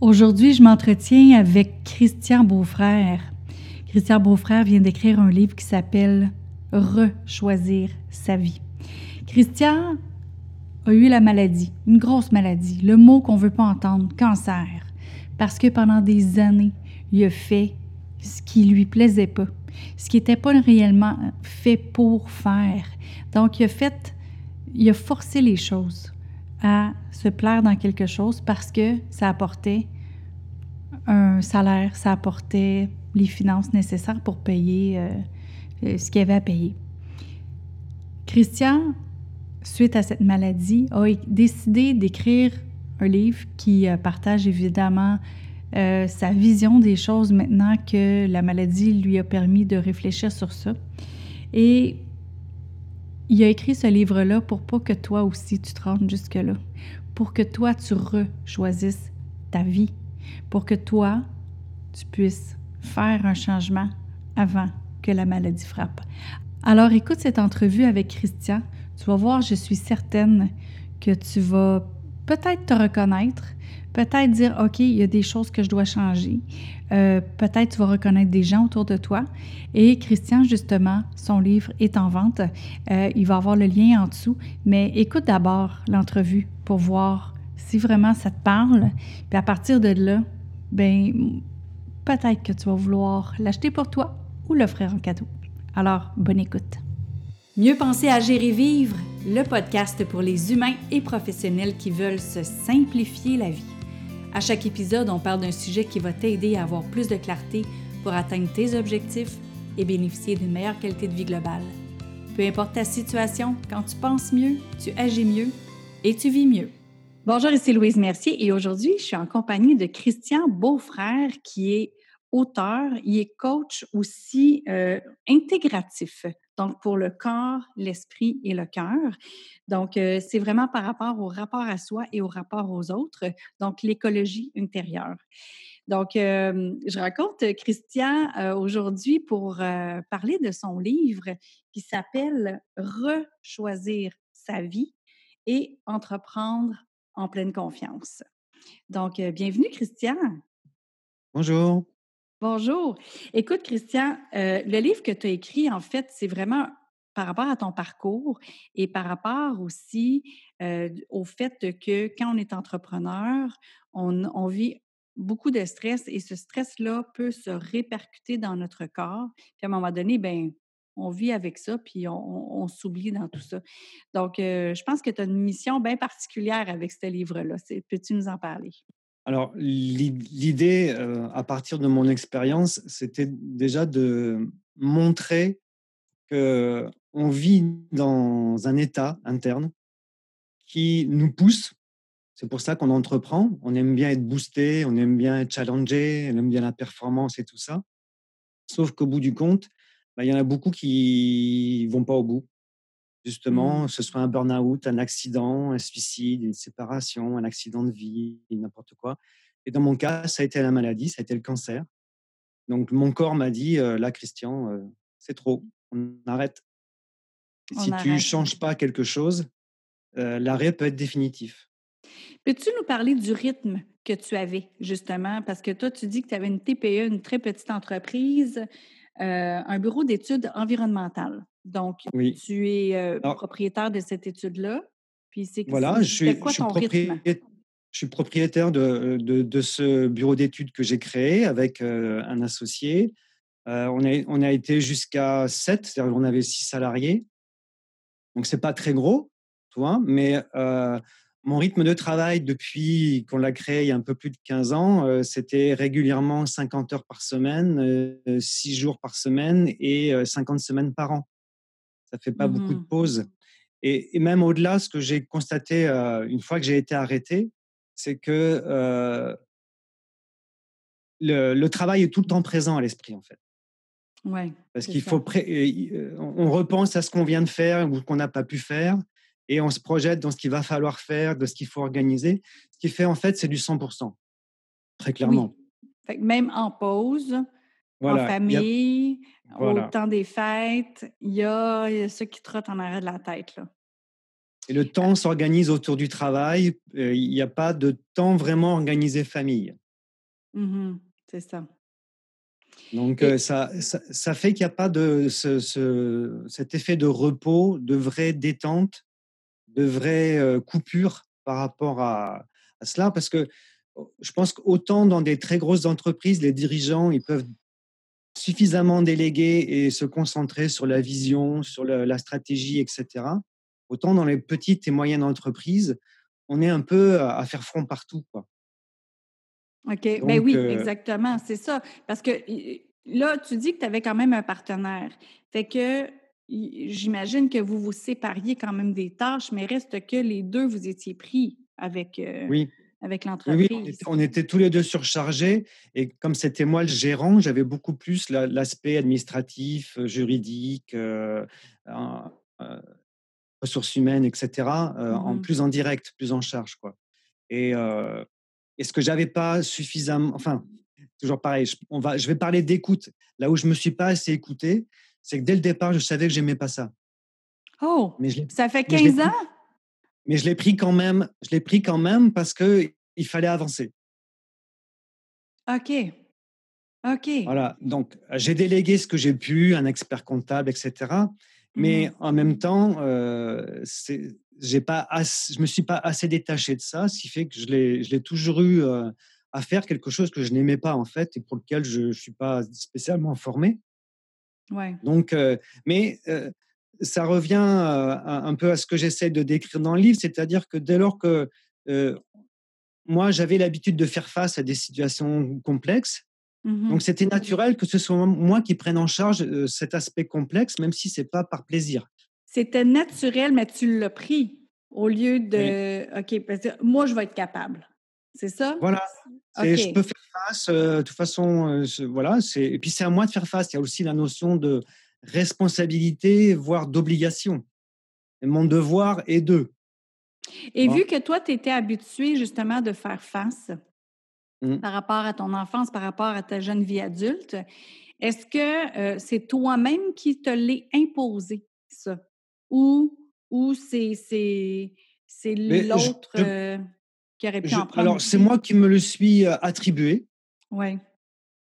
Aujourd'hui, je m'entretiens avec Christian Beaufrère. Christian Beaufrère vient d'écrire un livre qui s'appelle Rechoisir sa vie. Christian a eu la maladie, une grosse maladie, le mot qu'on ne veut pas entendre, cancer, parce que pendant des années, il a fait ce qui lui plaisait pas, ce qui n'était pas réellement fait pour faire. Donc, il a fait, il a forcé les choses à se plaire dans quelque chose parce que ça apportait un salaire, ça apportait les finances nécessaires pour payer euh, euh, ce qu'il y avait à payer. Christian, suite à cette maladie, a décidé d'écrire un livre qui euh, partage évidemment sa vision des choses maintenant que la maladie lui a permis de réfléchir sur ça. Et il a écrit ce livre-là pour pas que toi aussi tu te rendes jusque-là, pour que toi tu rechoisisses ta vie, pour que toi tu puisses faire un changement avant que la maladie frappe. Alors écoute cette entrevue avec Christian, tu vas voir, je suis certaine que tu vas peut-être te reconnaître, peut-être dire, OK, il y a des choses que je dois changer. Euh, peut-être tu vas reconnaître des gens autour de toi. Et Christian, justement, son livre est en vente. Euh, il va avoir le lien en dessous. Mais écoute d'abord l'entrevue pour voir si vraiment ça te parle. Puis à partir de là, ben peut-être que tu vas vouloir l'acheter pour toi ou l'offrir en cadeau. Alors, bonne écoute. Mieux penser à gérer vivre, le podcast pour les humains et professionnels qui veulent se simplifier la vie. À chaque épisode, on parle d'un sujet qui va t'aider à avoir plus de clarté pour atteindre tes objectifs et bénéficier d'une meilleure qualité de vie globale. Peu importe ta situation, quand tu penses mieux, tu agis mieux et tu vis mieux. Bonjour, ici Louise Mercier et aujourd'hui, je suis en compagnie de Christian Beaufrère qui est auteur, il est coach aussi euh, intégratif, donc pour le corps, l'esprit et le cœur. Donc, euh, c'est vraiment par rapport au rapport à soi et au rapport aux autres, donc l'écologie intérieure. Donc, euh, je raconte Christian aujourd'hui pour parler de son livre qui s'appelle Rechoisir sa vie et entreprendre en pleine confiance. Donc, bienvenue Christian. Bonjour. Bonjour. Écoute, Christian, euh, le livre que tu as écrit, en fait, c'est vraiment par rapport à ton parcours et par rapport aussi euh, au fait que quand on est entrepreneur, on, vit beaucoup de stress et ce stress-là peut se répercuter dans notre corps. Puis à un moment donné, ben, on vit avec ça, puis on, s'oublie dans tout ça. Donc, euh, je pense que tu as une mission bien particulière avec ce livre-là. Peux-tu nous en parler? Alors, l'idée, euh, à partir de mon expérience, c'était déjà de montrer que on vit dans un état interne qui nous pousse. C'est pour ça qu'on entreprend. On aime bien être boosté, on aime bien être challengé, on aime bien la performance et tout ça. Sauf qu'au bout du compte, bah, il y en a beaucoup qui vont pas au bout. Justement, mmh. ce soit un burn-out, un accident, un suicide, une séparation, un accident de vie, n'importe quoi. Et dans mon cas, ça a été la maladie, ça a été le cancer. Donc mon corps m'a dit, là, Christian, c'est trop, on arrête. si tu ne changes pas quelque chose, l'arrêt peut être définitif. Peux-tu nous parler du rythme que tu avais, justement? Parce que toi, tu dis que tu avais une TPE, une très petite entreprise, un bureau d'études environnementales. Donc, tu es propriétaire de cette étude-là. Puis c'est voilà, je suis, quoi ton rythme? Je suis propriétaire de, de, ce bureau d'études que j'ai créé avec un associé. on, a, on a été jusqu'à 7, c'est-à-dire qu'on avait 6 salariés. Donc, ce n'est pas très gros, tu vois, mais mon rythme de travail depuis qu'on l'a créé il y a un peu plus de 15 ans, c'était régulièrement 50 heures par semaine, 6 jours par semaine et 50 semaines par an ça fait pas beaucoup de mmh pauses. Et, même au-delà, ce que j'ai constaté une fois que j'ai été arrêté, c'est que le, travail est tout le temps présent à l'esprit, en fait. Ouais, Parce qu'il faut, on repense à ce qu'on vient de faire ou qu'on n'a pas pu faire, et on se projette dans ce qu'il va falloir faire, de ce qu'il faut organiser. Ce qui fait, en fait, c'est du 100%, très clairement. même en pause, en famille, au temps des fêtes, il y a, ceux qui trottent en arrêt de la tête. Là. Et le temps s'organise autour du travail. Euh, il n'y a pas de temps vraiment organisé famille. Mmh C'est ça. Donc, ça, ça, fait qu'il n'y a pas de ce, cet effet de repos, de vraie détente, de vraie coupure par rapport à, à cela, parce que oh, je pense qu'autant dans des très grosses entreprises, les dirigeants, ils peuvent suffisamment déléguer et se concentrer sur la vision, sur la stratégie, etc. Autant dans les petites et moyennes entreprises, on est un peu à faire front partout. Quoi. OK. Ben oui, exactement. C'est ça. Parce que là, tu dis que tu avais quand même un partenaire. Fait que j'imagine que vous vous sépariez quand même des tâches, mais reste que les deux, vous étiez pris avec, oui. avec l'entreprise. Oui, on était, tous les deux surchargés. Et comme c'était moi le gérant, j'avais beaucoup plus l'aspect administratif, juridique, ressources humaines, etc., en mmh plus en direct, plus en charge. Quoi. Et, et ce que j'avais pas suffisamment, enfin, toujours pareil, je, on va, je vais parler d'écoute. Là où je me suis pas assez écouté, c'est que dès le départ, je savais que j'aimais pas ça. Oh, mais ça fait 15 ans? Mais je l'ai pris quand même, je l'ai pris quand même parce que il fallait avancer. OK. OK. Voilà, donc j'ai délégué ce que j'ai pu, un expert comptable, etc. Mais mmh en même temps, euh, j'ai pas je me suis pas assez détaché de ça, ce qui fait que je l'ai toujours eu euh, à faire quelque chose que je n'aimais pas en fait et pour lequel je ne suis pas spécialement formé. Ouais. Donc, euh, mais euh, ça revient un peu à ce que j'essaie de décrire dans le livre, c'est-à-dire que dès lors que moi j'avais l'habitude de faire face à des situations complexes, Mmh Donc c'était naturel que ce soit moi qui prenne en charge cet aspect complexe, même si c'est pas par plaisir. C'était naturel, mais tu l'as pris au lieu de OK, moi je vais être capable. C'est ça? Voilà. Je peux faire face. de toute façon, voilà. Et puis c'est à moi de faire face. Il y a aussi la notion de responsabilité, voire d'obligation. Mon devoir est de. Et vu que toi, tu étais habitué justement de faire face, Mmh. par rapport à ton enfance, par rapport à ta jeune vie adulte. Est-ce que euh, c'est toi-même qui te l'est imposé, ça? Ou, ou c'est, l'autre euh, qui aurait pu en prendre? Alors, c'est moi qui me le suis euh, attribué.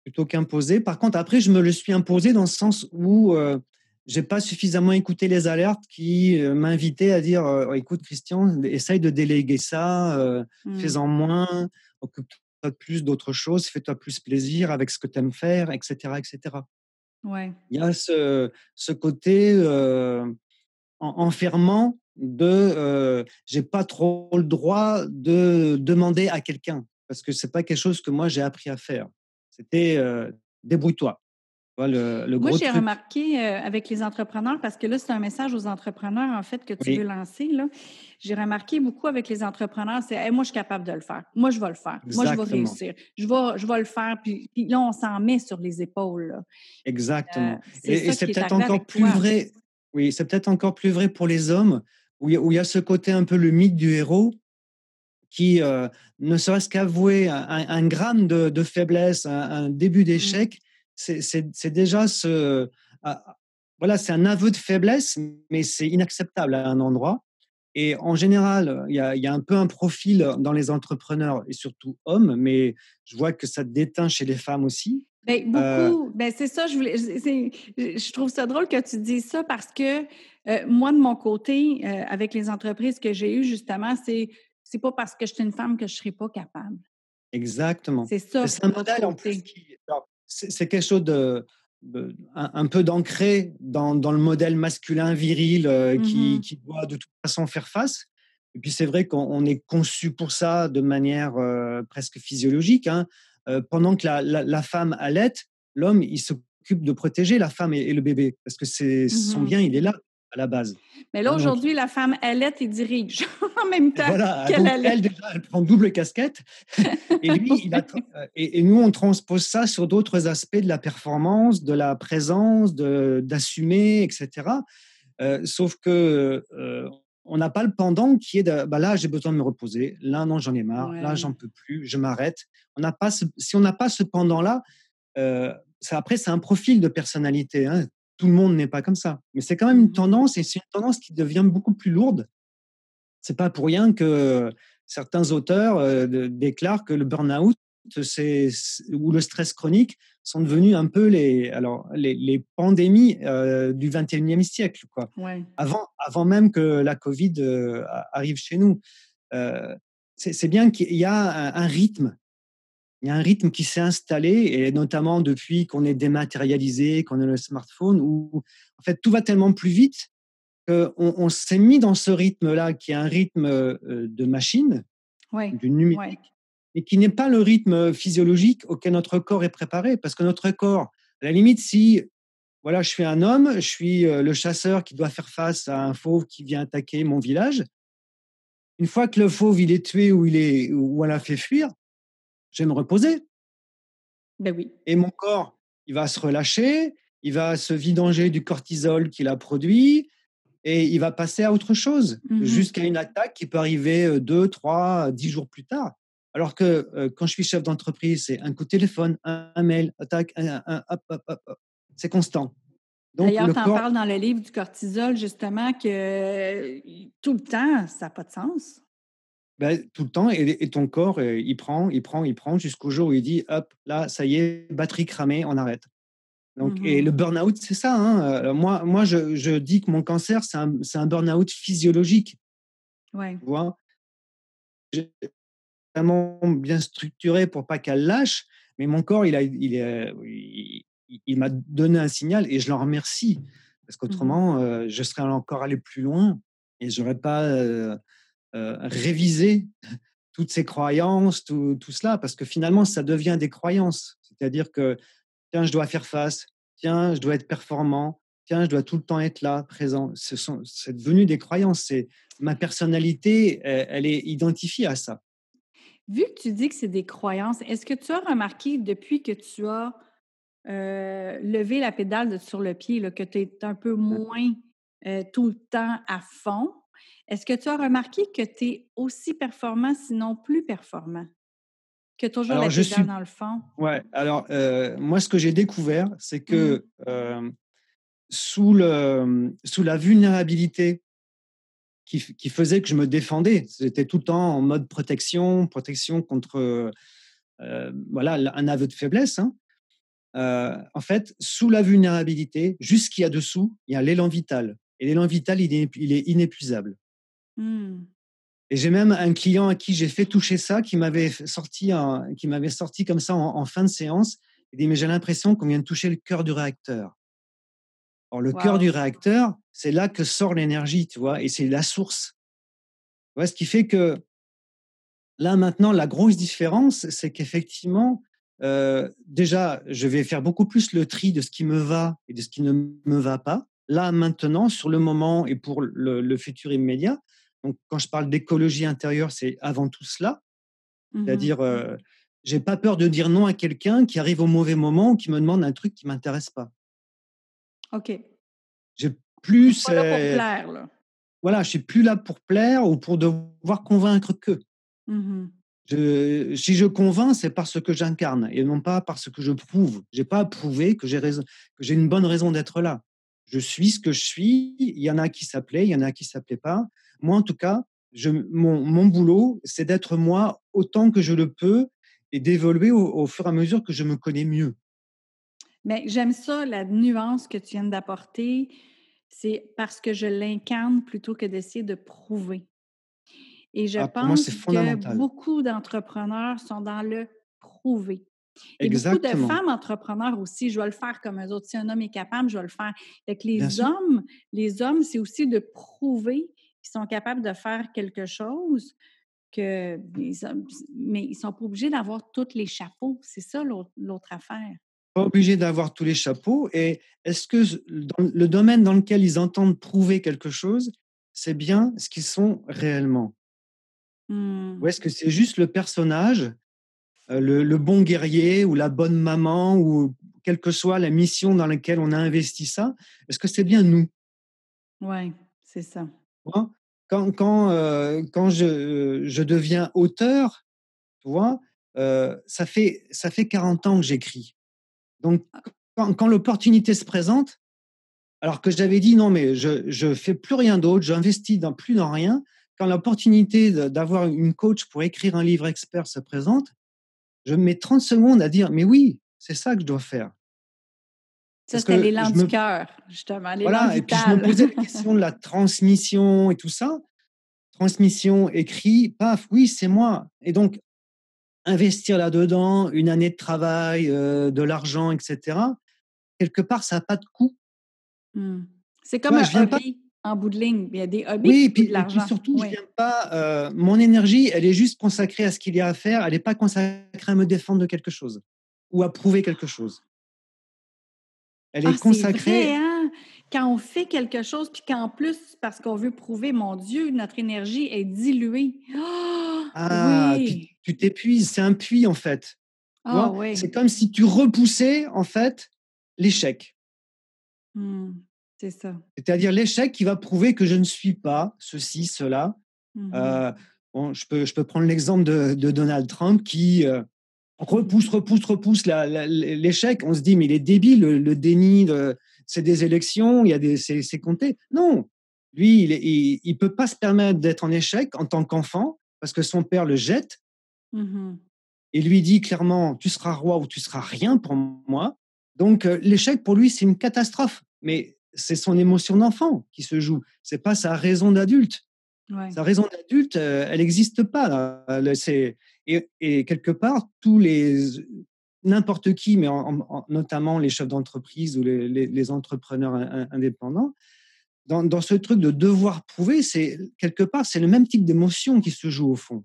Plutôt qu'imposé. Par contre, après, je me le suis imposé dans le sens où je j'ai pas suffisamment écouté les alertes qui m'invitaient à dire écoute, Christian, essaye de déléguer ça, mmh. fais-en moins, occupe plus d'autres choses, fais-toi plus plaisir avec ce que tu aimes faire, etc. etc. Ouais. Il y a ce, ce côté euh, enfermant de euh, j'ai pas trop le droit de demander à quelqu'un parce que c'est pas quelque chose que moi j'ai appris à faire. C'était euh, débrouille-toi. Moi, j'ai remarqué euh, avec les entrepreneurs, parce que là, c'est un message aux entrepreneurs, en fait, que tu veux lancer. J'ai remarqué beaucoup avec les entrepreneurs, c'est moi, je suis capable de le faire. Moi, je vais le faire. Moi, je vais réussir. Je vais, je vais le faire. Puis, là, on s'en met sur les épaules. Exactement. Euh, et, c'est peut-être encore plus vrai. Oui, c'est peut-être encore plus vrai pour les hommes, où il, y a, ce côté un peu le mythe du héros qui, euh, ne serait-ce qu'avouer un, gramme de, faiblesse, un, début mmh. d'échec, c'est déjà ce. Ah, ah, voilà, c'est un aveu de faiblesse, mais c'est inacceptable à un endroit. Et en général, il y, a, un peu un profil dans les entrepreneurs, et surtout hommes, mais je vois que ça déteint chez les femmes aussi. Ben, euh beaucoup. ben, c'est ça, je, voulais, je, trouve ça drôle que tu dises ça parce que euh, moi, de mon côté, euh, avec les entreprises que j'ai eues, justement, c'est c'est pas parce que je suis une femme que je ne serai pas capable. Exactement. C'est ça. C'est un modèle en plus qui, c'est quelque chose de, un, peu d'ancré dans, dans, le modèle masculin viril euh, qui, mmh qui, doit de toute façon faire face. Et puis c'est vrai qu'on est conçu pour ça de manière euh, presque physiologique. Hein. Euh, pendant que la, la, femme allait, l'homme il s'occupe de protéger la femme et, le bébé parce que c'est son mmh bien il est là à la base. Mais là, aujourd'hui, la femme allait et dirige en même temps voilà, qu'elle Elle, déjà, elle prend double casquette. et, lui, il a, et, nous, on transpose ça sur d'autres aspects de la performance, de la présence, d'assumer, etc. Euh, sauf que euh, on n'a pas le pendant qui est de bah là, j'ai besoin de me reposer. Là, non, j'en ai marre. Là, j'en peux plus. Je m'arrête. On n'a pas si on n'a pas ce pendant-là, euh, après, c'est un profil de personnalité. Hein tout le monde n'est pas comme ça. Mais c'est quand même une mmh tendance, et c'est une tendance qui devient beaucoup plus lourde. C'est pas pour rien que certains auteurs euh, déclarent que le burn-out ou le stress chronique sont devenus un peu les, alors, les, pandémies du 21e siècle. Quoi. Avant, avant même que la Covid arrive chez nous. c'est bien qu'il y a un, rythme. Il y a un rythme qui s'est installé, et notamment depuis qu'on est dématérialisé, qu'on a le smartphone, où en fait tout va tellement plus vite qu'on on, s'est mis dans ce rythme-là, qui est un rythme de machine, du numérique, et qui n'est pas le rythme physiologique auquel notre corps est préparé. Parce que notre corps, à la limite, si voilà, je suis un homme, je suis le chasseur qui doit faire face à un fauve qui vient attaquer mon village. Une fois que le fauve il est tué ou il est ou elle a fait fuir, je vais me reposer. Ben oui. Et mon corps, il va se relâcher, il va se vidanger du cortisol qu'il a produit et il va passer à autre chose mmh jusqu'à une attaque qui peut arriver deux, trois, dix jours plus tard. Alors que euh, quand je suis chef d'entreprise, c'est un coup de téléphone, un, mail, attaque, un, hop, hop, hop, c'est constant. D'ailleurs, tu en parles dans le livre du cortisol, justement, que tout le temps, ça n'a pas de sens. Ben, tout le temps, et, ton corps, euh, il prend, il prend, il prend, jusqu'au jour où il dit, hop, là, ça y est, batterie cramée, on arrête. Donc, Et le mmh burn-out, c'est ça. Hein. moi, moi je, je, dis que mon cancer, c'est un, un burn-out physiologique. Ouais. Tu vois? Vraiment bien structuré pour pas qu'elle lâche. Mais mon corps, il, a, il, il, m'a donné un signal et je l'en remercie. Parce mmh qu'autrement, euh, je serais encore allé plus loin et je n'aurais pas euh, euh, révisé toutes ces croyances, tout, tout, cela. Parce que finalement, ça devient des croyances. C'est-à-dire que, tiens, je dois faire face, tiens, je dois être performant, tiens, je dois tout le temps être là, présent. C'est devenu des croyances. Ma personnalité, elle est identifiée à ça. Vu que tu dis que c'est des croyances, est-ce que tu as remarqué depuis que tu as euh, levé la pédale sur le pied, que tu es un peu moins euh, tout le temps à fond, est-ce que tu as remarqué que tu es aussi performant, sinon plus performant? Que toujours la pédale dans le fond? Oui, alors euh, moi, ce que j'ai découvert, c'est que mmh. sous, le, sous la vulnérabilité qui, faisait que je me défendais. J'étais tout le temps en mode protection, protection contre euh, voilà, un aveu de faiblesse. Hein. Euh, en fait, sous la vulnérabilité, juste qu'il y a dessous, il y a l'élan vital. Et l'élan vital, il est, il est inépuisable. Mmh. Et j'ai même un client à qui j'ai fait toucher ça, qui m'avait sorti, qui m'avait sorti comme ça en, fin de séance. Il dit mais j'ai l'impression qu'on vient de toucher le cœur du réacteur le cœur du réacteur, c'est là que sort l'énergie, tu vois, et c'est la source. ce qui fait que là, maintenant, la grosse différence, c'est qu'effectivement, euh, déjà, je vais faire beaucoup plus le tri de ce qui me va et de ce qui ne me va pas. Là, maintenant, sur le moment et pour le, futur immédiat. Donc, quand je parle d'écologie intérieure, c'est avant tout cela. Mmh C'est-à-dire, euh, j'ai pas peur de dire non à quelqu'un qui arrive au mauvais moment ou qui me demande un truc qui m'intéresse pas. OK. J'ai plus. Pas là pour plaire, là. Voilà, je suis plus là pour plaire ou pour devoir convaincre que. Mmh je, si je convainc, c'est parce que j'incarne et non pas parce que je prouve. J'ai pas à prouver que j'ai raison, que j'ai une bonne raison d'être là. Je suis ce que je suis. Il y en a qui s'appelaient, il y en a qui s'appelaient pas. Moi, en tout cas, je, mon, mon boulot, c'est d'être moi autant que je le peux et d'évoluer au, fur et à mesure que je me connais mieux. Mais j'aime ça, la nuance que tu viens d'apporter. C'est parce que je l'incarne plutôt que d'essayer de prouver. Et je ah, pense que beaucoup d'entrepreneurs sont dans le prouver. Et beaucoup de femmes entrepreneurs aussi, je vais le faire comme eux autres. Si un homme est capable, je vais le faire. Fait les hommes, les hommes, c'est aussi de prouver qu'ils sont capables de faire quelque chose, que, mais ils ne sont pas obligés d'avoir tous les chapeaux. C'est ça l'autre affaire pas obligé d'avoir tous les chapeaux. Et est-ce que dans le domaine dans lequel ils entendent prouver quelque chose, c'est bien ce qu'ils sont réellement? Mmh. Ou est-ce que c'est juste le personnage, euh, le, bon guerrier ou la bonne maman ou quelle que soit la mission dans laquelle on a investi ça Est-ce que c'est bien nous? Oui, c'est ça. Quand, quand, euh, quand je, je, deviens auteur, tu vois, euh, ça, fait, ça fait 40 ans que j'écris. Donc, quand, l'opportunité se présente, alors que j'avais dit non, mais je ne fais plus rien d'autre, j'investis dans, plus dans rien, quand l'opportunité d'avoir une coach pour écrire un livre expert se présente, je mets 30 secondes à dire, mais oui, c'est ça que je dois faire. Ça, c'était l'élan du cœur, justement. Voilà, et puis je me posais la question de la transmission et tout ça. Transmission, écrit, paf, oui, c'est moi. Et donc, investir là-dedans, une année de travail, euh, de l'argent, etc., quelque part, ça n'a pas de coût. Mmh. C'est comme un hobby en bout de ligne. Il y a des hobbies oui, puis, de l'argent. Surtout, je viens pas. Euh, mon énergie, elle est juste consacrée à ce qu'il y a à faire. Elle n'est pas consacrée à me défendre de quelque chose ou à prouver quelque chose. Elle est ah, consacrée. Vrai, hein? Quand on fait quelque chose, puis qu'en plus, parce qu'on veut prouver, mon Dieu, notre énergie est diluée. Oh, ah, oui. tu t'épuises. C'est un puits, en fait. Ah, oui. C'est comme si tu repoussais, en fait, l'échec. Mmh. C'est ça. C'est-à-dire l'échec qui va prouver que je ne suis pas ceci, cela. Mmh euh, je, peux, je peux prendre l'exemple de, Donald Trump qui euh, repousse, repousse, repousse l'échec. On se dit, mais il est débile, le, déni, de, c'est des élections, il y a des, c'est, compté. Non, lui, il ne peut pas se permettre d'être en échec en tant qu'enfant parce que son père le jette mmh et lui dit clairement, tu seras roi ou tu seras rien pour moi. Donc euh, l'échec pour lui, c'est une catastrophe. Mais c'est son émotion d'enfant qui se joue. C'est pas sa raison d'adulte. Sa raison d'adulte, euh, elle n'existe pas. et, quelque part, tous les n'importe qui, mais notamment les chefs d'entreprise ou les, entrepreneurs indépendants, dans, ce truc de devoir prouver, c'est quelque part, c'est le même type d'émotion qui se joue au fond.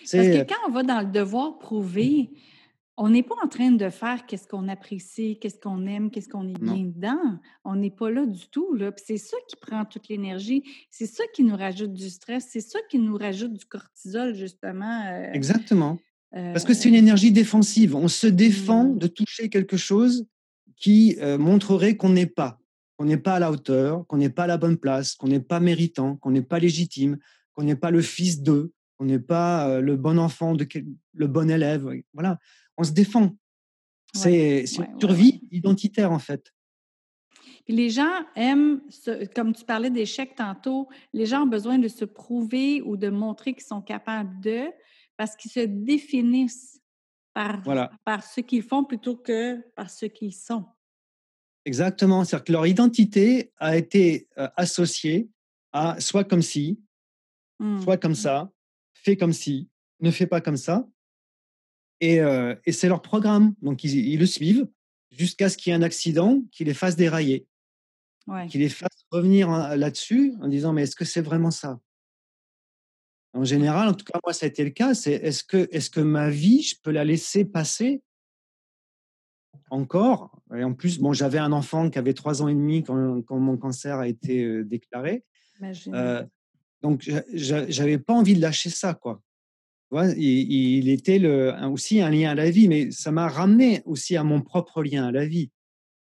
Parce que quand on va dans le devoir prouver, on n'est pas en train de faire qu'est-ce qu'on apprécie, qu'est-ce qu'on aime, qu'est-ce qu'on est bien dedans. On n'est pas là du tout. Là. c'est ça qui prend toute l'énergie. C'est ça qui nous rajoute du stress. C'est ça qui nous rajoute du cortisol, justement. Euh, Exactement. Parce que c'est une euh, énergie défensive. On se défend mmh. de toucher quelque chose qui euh, montrerait qu'on n'est pas, qu'on n'est pas à la hauteur, qu'on n'est pas à la bonne place, qu'on n'est pas méritant, qu'on n'est pas légitime, qu'on n'est pas le fils d'eux, qu'on n'est pas le bon enfant, de le bon élève. Voilà on se défend. C'est une survie identitaire, en fait. Puis les gens aiment, comme tu parlais d'échecs tantôt, les gens ont besoin de se prouver ou de montrer qu'ils sont capables de, parce qu'ils se définissent par, par ce qu'ils font plutôt que par ce qu'ils sont. Exactement. C'est-à-dire que leur identité a été euh, associée à soit comme si, mmh. soit comme ça, fait comme si, ne fais pas comme ça. Euh, et, c'est leur programme. Donc, ils, le suivent jusqu'à ce qu'il y ait un accident qui les fasse dérailler. Qui les fasse revenir là-dessus en disant Mais est-ce que c'est vraiment ça? En général, en tout cas, moi, ça a été le cas c'est est-ce que, est que ma vie, je peux la laisser passer? Encore Et en plus, bon, j'avais un enfant qui avait trois ans et demi quand, quand mon cancer a été euh, déclaré. Euh, donc, j'avais pas envie de lâcher ça, quoi il, était le, aussi un lien à la vie, mais ça m'a ramené aussi à mon propre lien à la vie.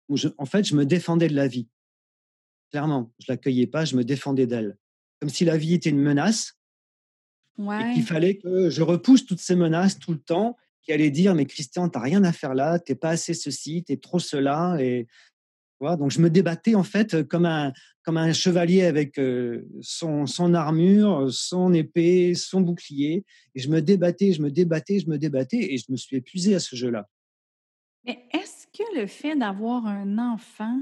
Où en fait, je me défendais de la vie. Clairement, je l'accueillais pas, je me défendais d'elle. Comme si la vie était une menace et qu'il fallait que je repousse toutes ces menaces tout le temps, qui allaient dire Mais Christian, tu n'as rien à faire là, tu n'es pas assez ceci, tu es trop cela. Et donc je me débattais en fait comme un, comme un chevalier avec son, son, armure, son épée, son bouclier. Et je me débattais, je me débattais, je me débattais et je me suis épuisé à ce jeu-là. Mais est-ce que le fait d'avoir un enfant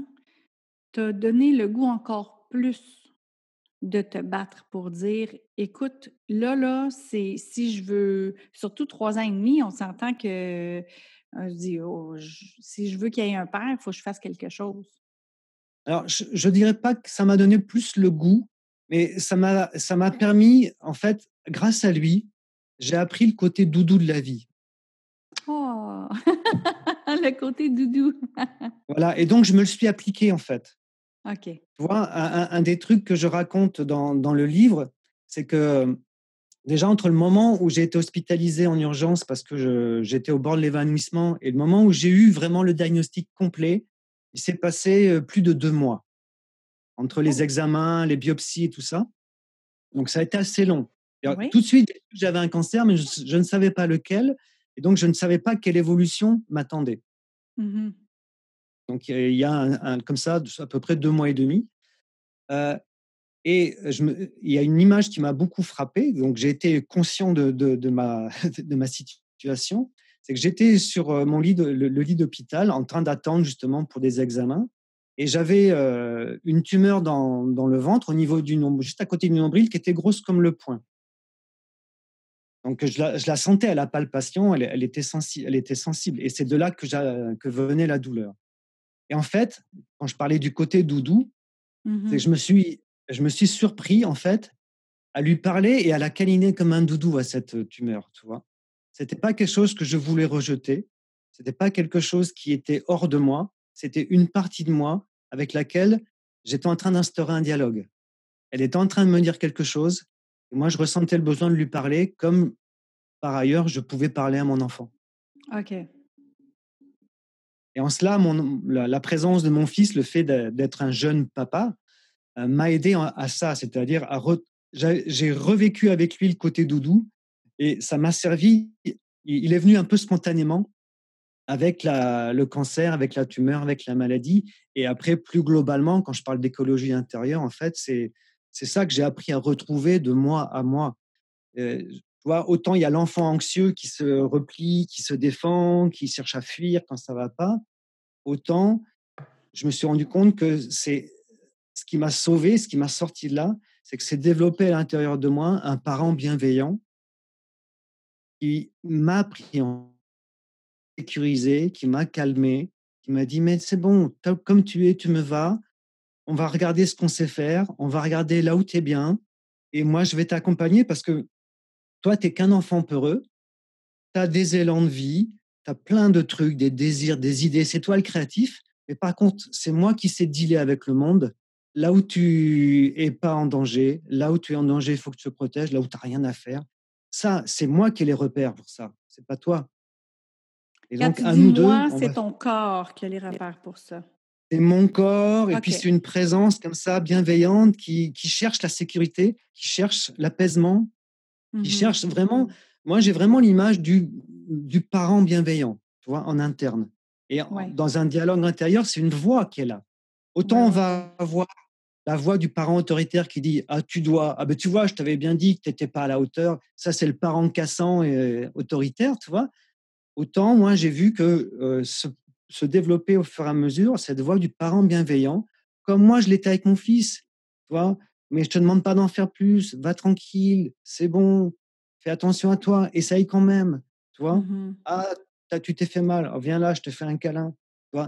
t'a donné le goût encore plus de te battre pour dire écoute, là, là, c'est si je veux, surtout trois ans et demi, on s'entend que je dis oh, si je veux qu'il y ait un père, il faut que je fasse quelque chose. Alors, je ne dirais pas que ça m'a donné plus le goût, mais ça m'a, ça m'a permis, en fait, grâce à lui, j'ai appris le côté doudou de la vie. Oh, le côté doudou. voilà, et donc je me le suis appliqué, en fait. OK. Tu vois, un, des trucs que je raconte dans, dans le livre, c'est que déjà entre le moment où j'ai été hospitalisé en urgence parce que j'étais au bord de l'évanouissement et le moment où j'ai eu vraiment le diagnostic complet, il s'est passé plus de deux mois entre les oh. examens, les biopsies et tout ça. Donc ça a été assez long. Tout de suite, j'avais un cancer, mais je, ne savais pas lequel, et donc je ne savais pas quelle évolution m'attendait. Mmh donc il y a un, comme ça à peu près deux mois et demi. et je me, il y a une image qui m'a beaucoup frappé. Donc j'ai été conscient de, ma, situation. C'est que j'étais sur mon lit, le, lit d'hôpital en train d'attendre justement pour des examens. Et j'avais une tumeur dans, le ventre, au niveau du nombril, juste à côté du nombril, qui était grosse comme le poing. Donc je la, sentais à la palpation, elle, était, sensible, elle était sensible. Et c'est de là que venait la douleur. Et en fait, quand je parlais du côté doudou, mmh je me suis, je me suis surpris en fait à lui parler et à la câliner comme un doudou à cette tumeur, tu vois? C'était pas quelque chose que je voulais rejeter. C'était pas quelque chose qui était hors de moi. C'était une partie de moi avec laquelle j'étais en train d'instaurer un dialogue. Elle était en train de me dire quelque chose et moi, je ressentais le besoin de lui parler comme, par ailleurs, je pouvais parler à mon enfant. OK. Et en cela, la, présence de mon fils, le fait d'être un jeune papa, euh, m'a aidé à, ça, c'est-à-dire j'ai revécu avec lui le côté doudou et ça m'a servi. Il est venu un peu spontanément avec le cancer, avec la tumeur, avec la maladie. Et après, plus globalement, quand je parle d'écologie intérieure, en fait, c'est ça que j'ai appris à retrouver de moi à moi. Euh, vois, autant il y a l'enfant anxieux qui se replie, qui se défend, qui cherche à fuir quand ça va pas, autant je me suis rendu compte que c'est ce qui m'a sauvé, ce qui m'a sorti de là, c'est que c'est développé à l'intérieur de moi un parent bienveillant qui m'a pris en sécurisé, qui m'a calmé, qui m'a dit mais c'est bon, comme tu es, tu me vas, on va regarder ce qu'on sait faire, on va regarder là où tu es bien, et moi, je vais t'accompagner parce que toi, tu n'es qu'un enfant peureux, tu as des élans de vie, tu as plein de trucs, des désirs, des idées, c'est toi le créatif, mais par contre, c'est moi qui sais dealer avec le monde. Là où tu es pas en danger, là où tu es en danger, il faut que tu te protèges, là où tu n'as rien à faire. Ça, c'est moi qui ai les repères pour ça, c'est pas toi. Et Quand donc, tu à nous moi, c'est ton corps qui a les repères pour ça. c'est mon corps, et puis c'est une présence comme ça, bienveillante, qui, qui cherche la sécurité, qui cherche l'apaisement, qui mmh cherche vraiment. Moi, j'ai vraiment l'image du, du parent bienveillant, tu vois, en interne. Et dans un dialogue intérieur, c'est une voix qui est là. Autant on va avoir la voix du parent autoritaire qui dit Ah, tu dois, ah ben tu vois, je t'avais bien dit que tu n'étais pas à la hauteur. Ça, c'est le parent cassant et autoritaire, tu vois. Autant, moi, j'ai vu que euh, ce, se développer au fur et à mesure cette voix du parent bienveillant, comme moi je l'étais avec mon fils, tu Mais je te demande pas d'en faire plus, va tranquille, c'est bon, fais attention à toi, essaye quand même, tu vois? Mmh ah, tu t'es fait mal, oh, viens là, je te fais un câlin.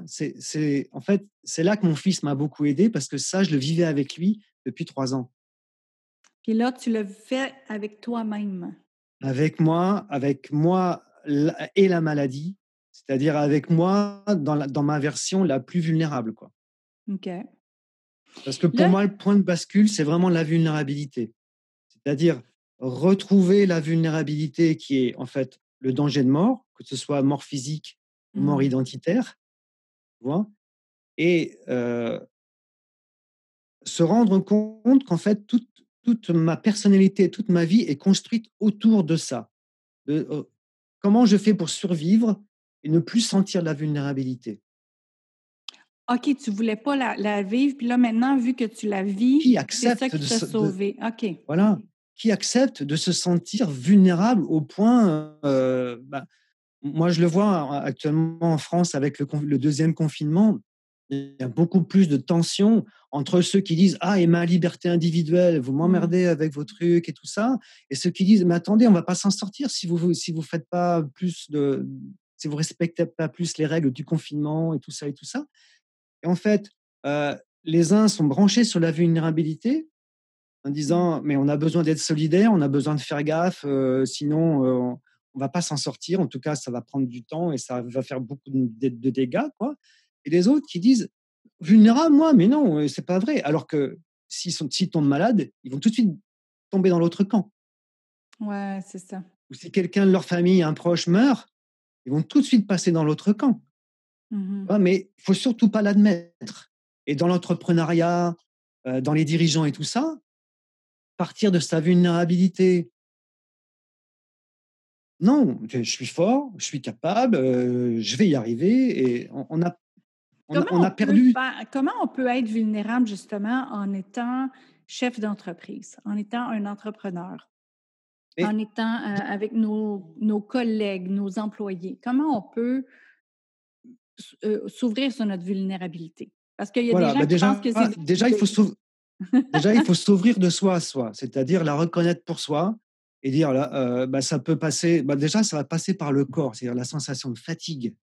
c'est, en fait, c'est là que mon fils m'a beaucoup aidé parce que ça, je le vivais avec lui depuis trois ans. Et là, tu le fais avec toi-même. Avec moi, avec moi et la maladie, c'est-à-dire avec moi dans, dans, ma version la plus vulnérable. Quoi. OK. Parce que pour moi, le point de bascule, c'est vraiment la vulnérabilité. C'est-à-dire retrouver la vulnérabilité qui est en fait le danger de mort, que ce soit mort physique ou mort mmh. identitaire, tu vois, et euh, se rendre compte qu'en fait, toute, toute, ma personnalité, toute ma vie est construite autour de ça. De, euh, comment je fais pour survivre et ne plus sentir la vulnérabilité? OK, tu voulais pas la, vivre, puis là maintenant, vu que tu la vis, accepte ça qui t'a sauvé. OK. Voilà, qui accepte de se sentir vulnérable au point. Euh, bah, moi, je le vois actuellement en France avec le, le, deuxième confinement. Il y a beaucoup plus de tension entre ceux qui disent Ah, et ma liberté individuelle, vous mmh. m'emmerdez avec vos trucs et tout ça, et ceux qui disent Mais attendez, on va pas s'en sortir si vous si vous faites pas plus de, si vous respectez pas plus les règles du confinement et tout ça et tout ça. Et en fait, euh, les uns sont branchés sur la vulnérabilité en disant mais on a besoin d'être solidaire, on a besoin de faire gaffe, euh, sinon euh, on va pas s'en sortir. En tout cas, ça va prendre du temps et ça va faire beaucoup de, dégâts, quoi. Et les autres qui disent vulnérable, moi, mais non, c'est pas vrai. Alors que s'ils sont, s'ils tombent malades, ils vont tout de suite tomber dans l'autre camp. Ouais, c'est ça. Ou si quelqu'un de leur famille, un proche meurt, ils vont tout de suite passer dans l'autre camp. Mmh mais il faut surtout pas l'admettre. Et dans l'entrepreneuriat, euh, dans les dirigeants et tout ça, partir de sa vulnérabilité. Non, je suis fort, je suis capable, euh, je vais y arriver. Et on, a, on, a perdu. comment on peut être vulnérable justement en étant chef d'entreprise, en étant un entrepreneur? en étant avec nos, nos, collègues, nos employés? Comment on peut s'ouvrir sur notre vulnérabilité? Parce qu'il y a des gens bah, qui déjà, pensent que c'est... Déjà, il faut déjà, il faut s'ouvrir de soi à soi, c'est-à-dire la reconnaître pour soi et dire là, bah, ça peut passer. Bah, déjà, ça va passer par le corps, c'est-à-dire la sensation de fatigue.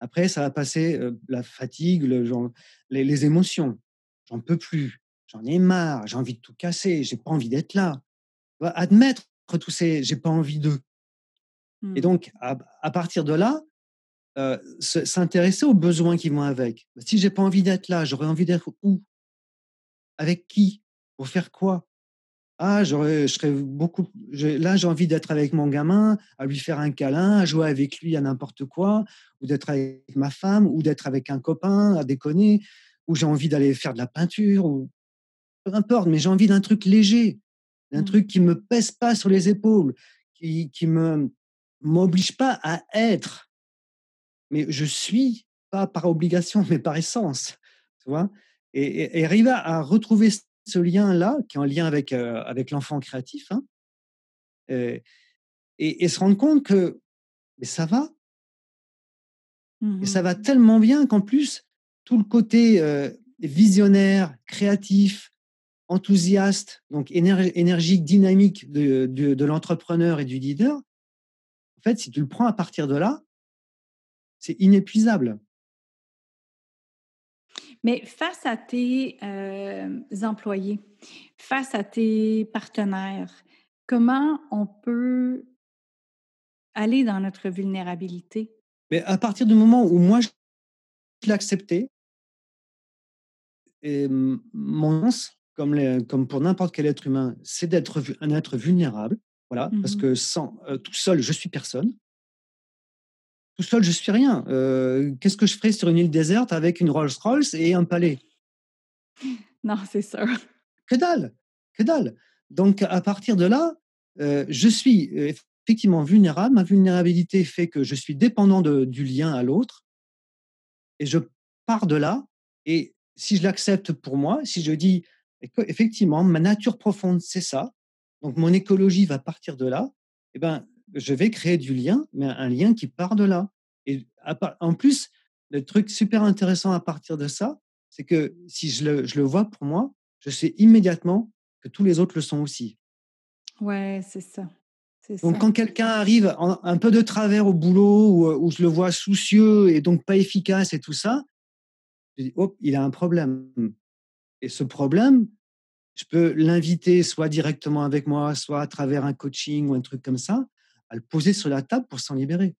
Après, ça va passer la fatigue, le, genre, les, les émotions. J'en peux plus, j'en ai marre, j'ai envie de tout casser, j'ai pas envie d'être là. Admettre tous ces, j'ai pas envie d'eux. Et mmh. donc, à, partir de là, s'intéresser aux besoins qui vont avec. Si j'ai pas envie d'être là, j'aurais envie d'être où? Avec qui? Pour faire quoi? Ah, je serais beaucoup. là, j'ai envie d'être avec mon gamin, à lui faire un câlin, à jouer avec lui à n'importe quoi, ou d'être avec ma femme, ou d'être avec un copain, à déconner, ou j'ai envie d'aller faire de la peinture, ou peu importe, mais j'ai envie d'un truc léger, d'un mmh. truc qui me pèse pas sur les épaules, qui, qui me m'oblige pas à être, mais je suis pas par obligation, mais par essence, tu vois? Et, arriver à, retrouver ce lien-là, qui est en lien avec, euh, avec l'enfant créatif, hein, et, et, se rendre compte que mais ça va. Et ça va mmh tellement bien qu'en plus, tout le côté euh, visionnaire, créatif, enthousiaste, donc énergique, dynamique de, de, l'entrepreneur et du leader, en fait, si tu le prends à partir de là, c'est inépuisable. Mais face à tes euh, employés, face à tes partenaires, comment on peut aller dans notre vulnérabilité? Mais à partir du moment où moi, je l'ai accepté, et mon comme, comme pour n'importe quel être humain, c'est d'être un être vulnérable. Voilà, parce mmh que sans tout seul, je suis personne. Tout seul, je suis rien. Qu'est-ce que je ferais sur une île déserte avec une Rolls-Royce et un palais? Non, c'est ça. Que dalle, que dalle. Donc à partir de là, je suis effectivement vulnérable. Ma vulnérabilité fait que je suis dépendant de, du lien à l'autre, et je pars de là. Et si je l'accepte pour moi, si je dis effectivement, ma nature profonde, c'est ça. Donc, mon écologie va partir de là. Eh ben, je vais créer du lien, mais un lien qui part de là. Et en plus, le truc super intéressant à partir de ça, c'est que si je le, je le, vois pour moi, je sais immédiatement que tous les autres le sont aussi. Ouais, c'est ça. Donc, quand quelqu'un arrive un peu de travers au boulot, où, où, je le vois soucieux et donc pas efficace et tout ça, je dis, oh, il a un problème. Et ce problème, je peux l'inviter soit directement avec moi, soit à travers un coaching ou un truc comme ça, à le poser sur la table pour s'en libérer.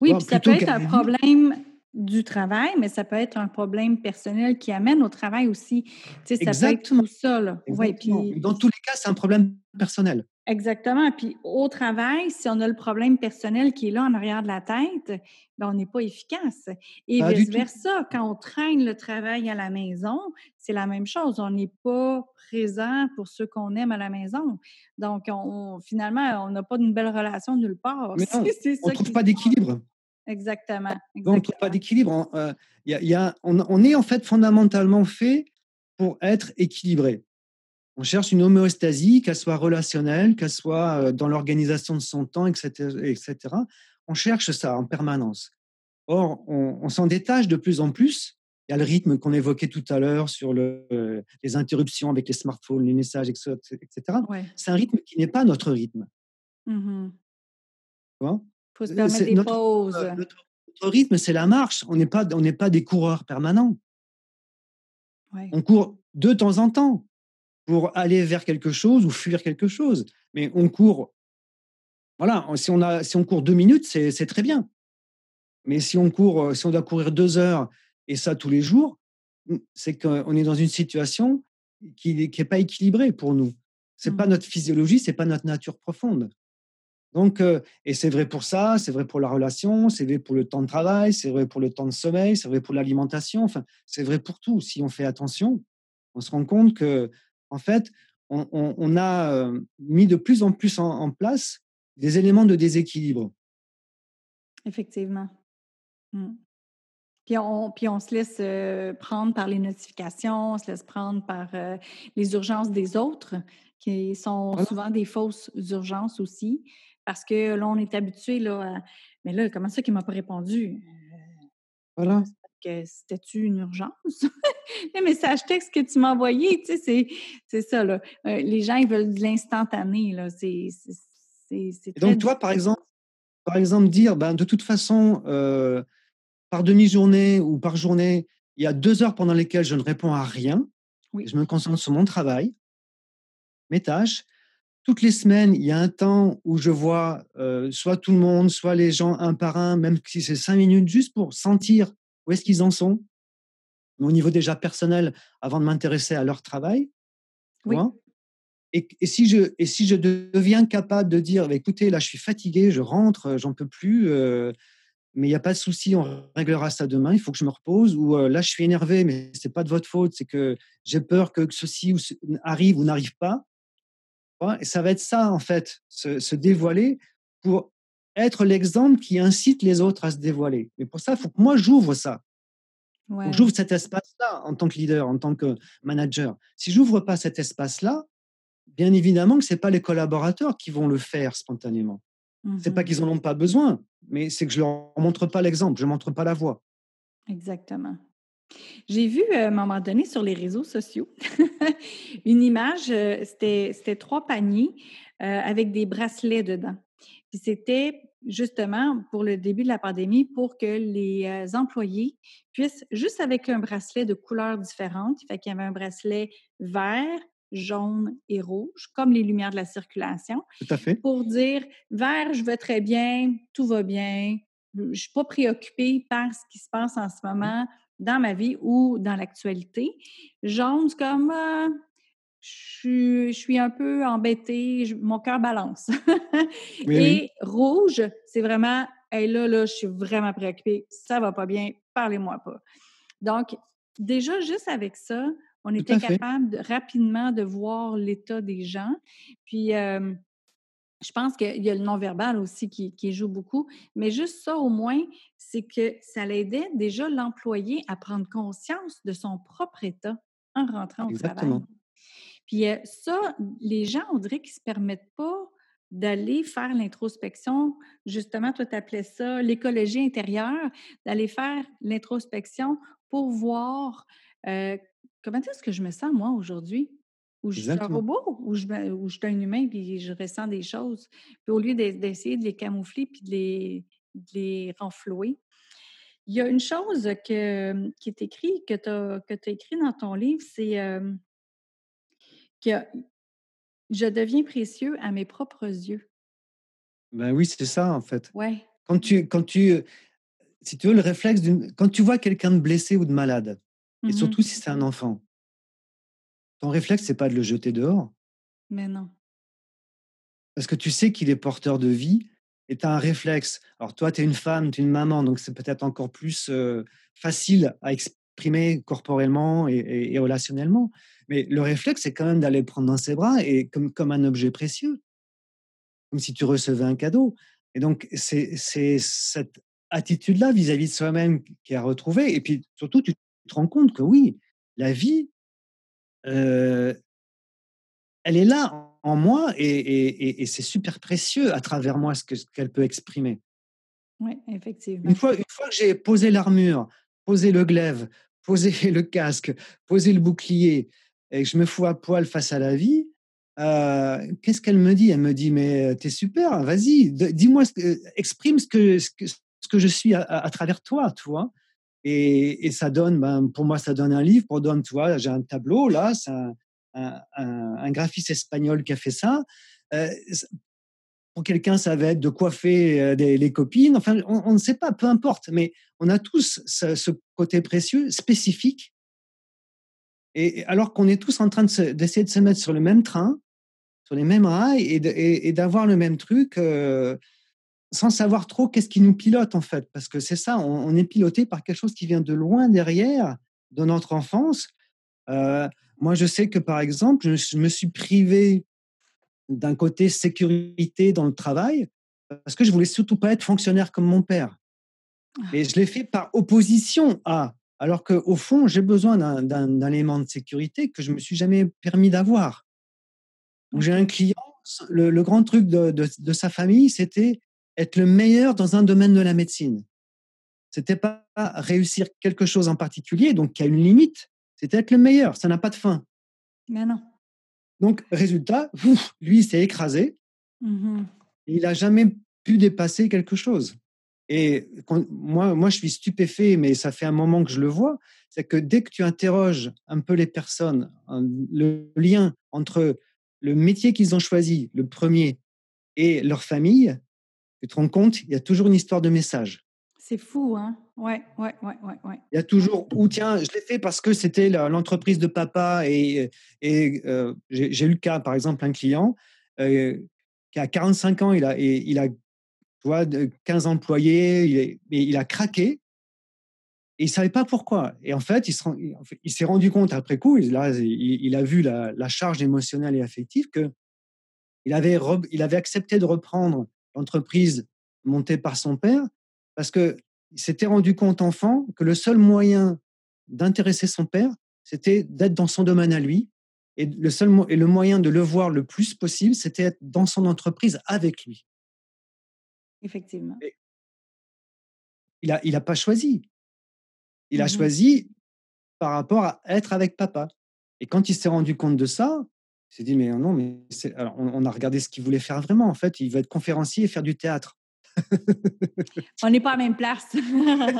Oui, puis ça peut être un problème du travail, mais ça peut être un problème personnel qui amène au travail aussi. Tu sais, ça Exactement. peut être tout ça. Ouais, puis... Dans tous les cas, c'est un problème personnel. Exactement. Puis au travail, si on a le problème personnel qui est là en arrière de la tête, ben, on n'est pas efficace. Et vice-versa, quand on traîne le travail à la maison, c'est la même chose. On n'est pas présent pour ceux qu'on aime à la maison. Donc, on, finalement, on n'a pas une belle relation nulle part. Mais on ne trouve pas d'équilibre. Exactement. on ne trouve pas d'équilibre. Euh, y a, on est en fait fondamentalement fait pour être équilibré. On cherche une homéostasie, qu'elle soit relationnelle, qu'elle soit euh, dans l'organisation de son temps, etc., etc. On cherche ça en permanence. Or, on, s'en détache de plus en plus. Il y a le rythme qu'on évoquait tout à l'heure sur le, les interruptions avec les smartphones, les messages, etc. C'est un rythme qui n'est pas notre rythme. Mmh Il faut se permettre des notre, pauses. Notre, rythme, c'est la marche. On n'est pas, on n'est pas des coureurs permanents. On court de temps en temps pour aller vers quelque chose ou fuir quelque chose. Mais on court, voilà, si on, a, si on court deux minutes, c'est très bien. Mais si on court, euh, si on doit courir deux heures et ça tous les jours, mmh, c'est qu'on est dans une situation qui n'est pas équilibrée pour nous. C'est pas mmh. notre physiologie, c'est pas notre nature profonde. Donc, euh, et c'est vrai pour ça, c'est vrai pour la relation, c'est vrai pour le temps de travail, c'est vrai pour le temps de sommeil, c'est vrai pour l'alimentation. Enfin, c'est vrai pour tout. Si on fait attention, on se rend compte que en fait, on, a mis de plus en plus en, place des éléments de déséquilibre. Effectivement. Mmh. Puis on, puis on se laisse euh, prendre par les notifications, on se laisse prendre par euh, les urgences des autres, qui sont souvent des fausses urgences aussi, parce que là, on est habitué, là, à, mais là, comment ça qu'il ne m'a pas répondu? Voilà. C'était-tu une urgence? le message texte que tu m'as envoyé, tu sais, c'est ça, là. les gens, ils veulent de l'instantané, là. C'est donc, toi, par exemple, par exemple, dire, ben, de toute façon, euh, par demi-journée ou par journée, il y a deux heures pendant lesquelles je ne réponds à rien. Je me concentre sur mon travail, mes tâches. Toutes les semaines, il y a un temps où je vois euh, soit tout le monde, soit les gens un par un, même si c'est cinq minutes, juste pour sentir où est-ce qu'ils en sont, au niveau déjà personnel, avant de m'intéresser à leur travail. Oui. Et, si je, et si je deviens capable de dire, bah, écoutez, là, je suis fatigué, je rentre, euh, j'en peux plus, euh, mais il n'y a pas de souci, on réglera ça demain, il faut que je me repose, ou euh, là, je suis énervé, mais ce n'est pas de votre faute, c'est que j'ai peur que ceci arrive ou n'arrive pas. Et ça va être ça, en fait, se, dévoiler pour être l'exemple qui incite les autres à se dévoiler. Mais pour ça, il faut que moi, j'ouvre ça. J'ouvre cet espace-là en tant que leader, en tant que manager. Si j'ouvre pas cet espace-là, bien évidemment que ce pas les collaborateurs qui vont le faire spontanément. Ce n'est pas mmh qu'ils n'en ont pas besoin, mais c'est que je ne leur montre pas l'exemple, je ne montre pas la voie. Exactement. J'ai vu euh, à un moment donné sur les réseaux sociaux une image, euh, c'était trois paniers euh, avec des bracelets dedans. Puis c'était justement pour le début de la pandémie pour que les employés puissent, juste avec un bracelet de couleurs différentes, fait qu'il y avait un bracelet vert, jaune et rouge, comme les lumières de la circulation. Tout à fait. Pour dire vert, je vais très bien, tout va bien, je ne suis pas préoccupée par ce qui se passe en ce mmh. moment dans ma vie ou dans l'actualité. Jaune, comme euh, je, suis un peu embêtée, mon cœur balance. et rouge, c'est vraiment hey, là, là, je suis vraiment préoccupée, ça va pas bien, parlez-moi pas. Donc, déjà, juste avec ça, on était capable rapidement de voir l'état des gens. Puis, je pense qu'il y a le non-verbal aussi qui, joue beaucoup. Mais juste ça, au moins, c'est que ça l'aidait déjà l'employé à prendre conscience de son propre état en rentrant au travail. Puis ça, les gens, on dirait qu'ils ne se permettent pas d'aller faire l'introspection. Justement, toi, tu appelais ça l'écologie intérieure, d'aller faire l'introspection pour voir comment est-ce que je me sens, moi, aujourd'hui? Où je suis un robot, ou je, je suis un humain, puis je ressens des choses. Puis au lieu d'essayer de les camoufler, puis de les, les renflouer. Il y a une chose que, qui est écrite, que tu as, as écrit dans ton livre, c'est que je deviens précieux à mes propres yeux. Ben oui, c'est ça, en fait. Ouais. Quand tu, quand tu, si tu veux, le réflexe d'une. Quand tu vois quelqu'un de blessé ou de malade, et mmh surtout si c'est un enfant. Ton réflexe, c'est pas de le jeter dehors. Mais non. Parce que tu sais qu'il est porteur de vie et tu as un réflexe. Alors toi, tu es une femme, tu es une maman, donc c'est peut-être encore plus facile à exprimer corporellement et, relationnellement. Mais le réflexe, c'est quand même d'aller le prendre dans ses bras et comme, comme un objet précieux, comme si tu recevais un cadeau. Et donc, c'est cette attitude-là vis-à-vis de soi-même qui a retrouvé. Et puis, surtout, tu te rends compte que oui, la vie, elle est là en moi et, c'est super précieux à travers moi ce qu'elle peut exprimer. Oui, effectivement. Une fois, une fois que j'ai posé l'armure, posé le glaive, posé le casque, posé le bouclier, et que je me fous à poil face à la vie, qu'est-ce qu'elle me dit? Elle me dit, mais t'es super, vas-y, dis-moi, exprime ce que, ce que, je suis à, travers toi, tu vois. Et, ça donne, ben, pour moi, ça donne un livre. Pour donne, tu j'ai un tableau là, c'est un, graphiste espagnol qui a fait ça. Euh, pour quelqu'un, ça va être de coiffer euh, les copines. Enfin, on, ne sait pas, peu importe. Mais on a tous ce, côté précieux, spécifique. Et alors qu'on est tous en train d'essayer de, se mettre sur le même train, sur les mêmes rails et d'avoir le même truc. Euh, sans savoir trop qu'est-ce qui nous pilote en fait, parce que c'est ça, on, est piloté par quelque chose qui vient de loin derrière, de notre enfance. Euh, moi, je sais que par exemple, je, me suis privé d'un côté sécurité dans le travail parce que je voulais surtout pas être fonctionnaire comme mon père. Mais je l'ai fait par opposition à. Alors qu'au fond, j'ai besoin d'un élément de sécurité que je ne me suis jamais permis d'avoir. J'ai un client, le, grand truc de, de sa famille, c'était être le meilleur dans un domaine de la médecine. C'était pas réussir quelque chose en particulier, donc qui a une limite, c'était être le meilleur. Ça n'a pas de fin. Mais non. Donc, résultat, lui, il s'est écrasé. Mmh il n'a jamais pu dépasser quelque chose. Et moi, moi, je suis stupéfait, mais ça fait un moment que je le vois, c'est que dès que tu interroges un peu les personnes, le lien entre le métier qu'ils ont choisi, le premier, et leur famille, tu te rends compte, il y a toujours une histoire de message. C'est fou, hein Ouais, ouais, ouais, ouais, ouais. Il y a toujours, ou tiens, je l'ai fait parce que c'était l'entreprise de papa et, et euh, j'ai eu le cas, par exemple, un client euh, qui a 45 ans, il a, et, il a tu vois, 15 employés, il, il a craqué et il savait pas pourquoi. Et en fait, il s'est rendu compte après coup, il, là, il, a vu la, charge émotionnelle et affective que il avait, il avait accepté de reprendre l'entreprise montée par son père parce qu'il s'était rendu compte enfant que le seul moyen d'intéresser son père, c'était d'être dans son domaine à lui. Et le, seul, et le moyen de le voir le plus possible, c'était être dans son entreprise avec lui. Effectivement. il n'a il a pas choisi. Il a mmh choisi par rapport à être avec papa. Et quand il s'est rendu compte de ça, il s'est dit, mais non, mais Alors, on, a regardé ce qu'il voulait faire vraiment. En fait, il veut être conférencier et faire du théâtre. On n'est pas à la même place.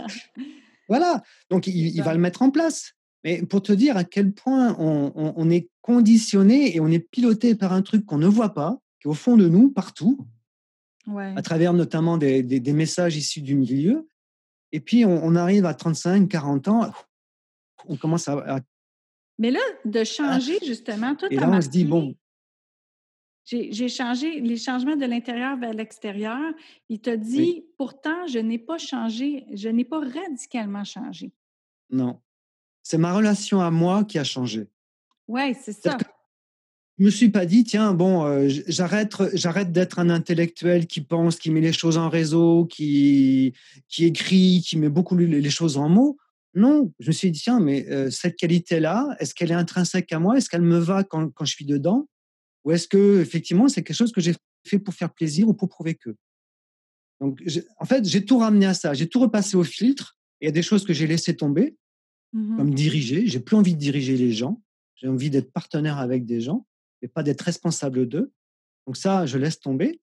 voilà, donc il, va le mettre en place. Mais pour te dire à quel point on, est conditionné et on est piloté par un truc qu'on ne voit pas, qui est au fond de nous, partout, à travers notamment des, messages issus du milieu. Et puis on, arrive à 35, 40 ans, on commence à, Mais là, de changer justement, toi, et là, on se dit, bon, j'ai changé les changements de l'intérieur vers l'extérieur. Il t'a dit, pourtant, je n'ai pas changé, je n'ai pas radicalement changé. Non. C'est ma relation à moi qui a changé. Oui, c'est ça. Je me suis pas dit, tiens, bon, euh, j'arrête, j'arrête d'être un intellectuel qui pense, qui met les choses en réseau, qui, qui écrit, qui met beaucoup les choses en mots. Non, je me suis dit, tiens, mais euh, cette qualité-là, est-ce qu'elle est intrinsèque à moi? Est-ce qu'elle me va quand, quand je suis dedans? Ou est-ce que effectivement c'est quelque chose que j'ai fait pour faire plaisir ou pour prouver que? Donc, en fait, j'ai tout ramené à ça. J'ai tout repassé au filtre. Il y a des choses que j'ai laissées tomber, mmh comme diriger. J'ai plus envie de diriger les gens. J'ai envie d'être partenaire avec des gens, mais pas d'être responsable d'eux. Donc ça, je laisse tomber.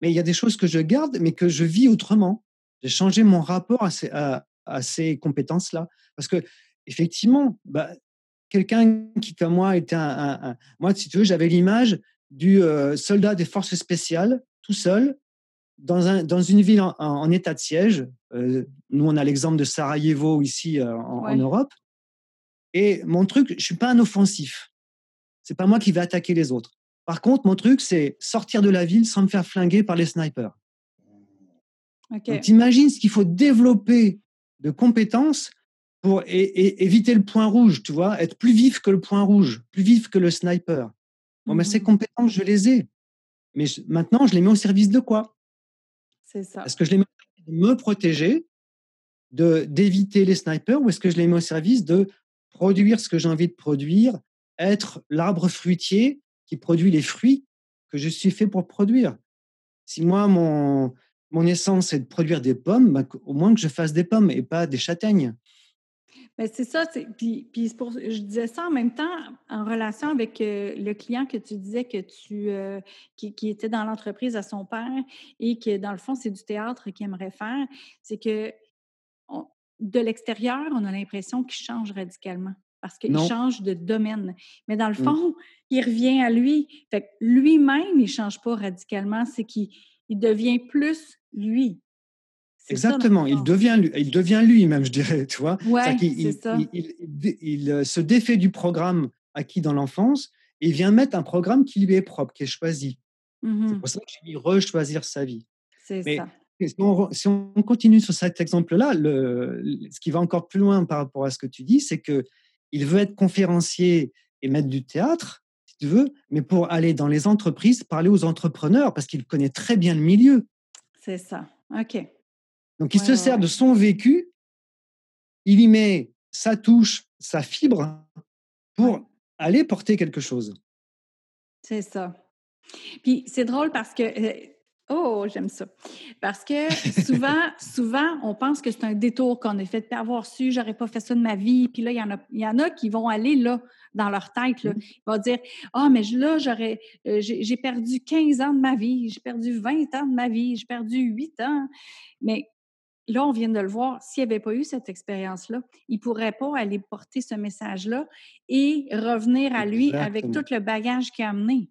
Mais il y a des choses que je garde, mais que je vis autrement. J'ai changé mon rapport à ces, à, ces compétences-là. Parce que, effectivement, bah, quelqu'un qui, comme moi, était un, Moi, si tu veux, j'avais l'image du euh, soldat des forces spéciales, tout seul, dans, un, dans une ville en, état de siège. Euh, nous, on a l'exemple de Sarajevo ici euh, en, Europe. Et mon truc, je suis pas un offensif. C'est pas moi qui vais attaquer les autres. Par contre, mon truc, c'est sortir de la ville sans me faire flinguer par les snipers. Okay. T'imagines ce qu'il faut développer de compétences pour éviter le point rouge, tu vois, être plus vif que le point rouge, plus vif que le sniper. Bon, mais ces mmh compétences, je les ai. Mais maintenant, je les mets au service de quoi? C'est ça. Est-ce que je les mets au service de me protéger, de d'éviter les snipers, ou est-ce que je les mets au service de produire ce que j'ai envie de produire, être l'arbre fruitier qui produit les fruits que je suis fait pour produire Si moi, mon, mon essence est de produire des pommes, bah, au moins que je fasse des pommes et pas des châtaignes. Ben, c'est ça. Puis, puis je disais ça en même temps en relation avec euh, le client que tu disais que tu euh, qui, qui, était dans l'entreprise à son père et que dans le fond, c'est du théâtre qu'il aimerait faire. C'est que de l'extérieur, on a l'impression qu'il change radicalement parce qu'il change de domaine. Mais dans le mmh. fond, il revient à lui. Fait lui-même, il ne change pas radicalement. C'est qu'il devient plus lui. Exactement, il devient, il devient lui-même, je dirais, tu vois? il, il, euh, se défait du programme acquis dans l'enfance et vient mettre un programme qui lui est propre, qui est choisi. C'est mmh pour ça que j'ai mis rechoisir sa vie. C'est ça. Si on, continue sur cet exemple-là, ce qui va encore plus loin par rapport à ce que tu dis, c'est que il veut être conférencier et mettre du théâtre, si tu veux, mais pour aller dans les entreprises, parler aux entrepreneurs, parce qu'il connaît très bien le milieu. C'est ça. OK. Donc, il se sert de son vécu, il y met sa touche, sa fibre pour aller porter quelque chose. C'est ça. Puis c'est drôle parce que euh, Oh, j'aime ça. Parce que souvent, souvent, on pense que c'est un détour qu'on a fait. de avoir su, j'aurais pas fait ça de ma vie. Puis là, il y en a, il y en a qui vont aller là, dans leur tête. Là. Mmh. Ils vont dire Ah, mais là, j'aurais, euh, j'ai perdu 15 ans de ma vie, j'ai perdu 20 ans de ma vie, j'ai perdu 8 ans. Mais là, on vient de le voir, s'il n'y avait pas eu cette expérience-là, il ne pourrait pas aller porter ce message-là et revenir à lui avec tout le bagage qu'il a amené.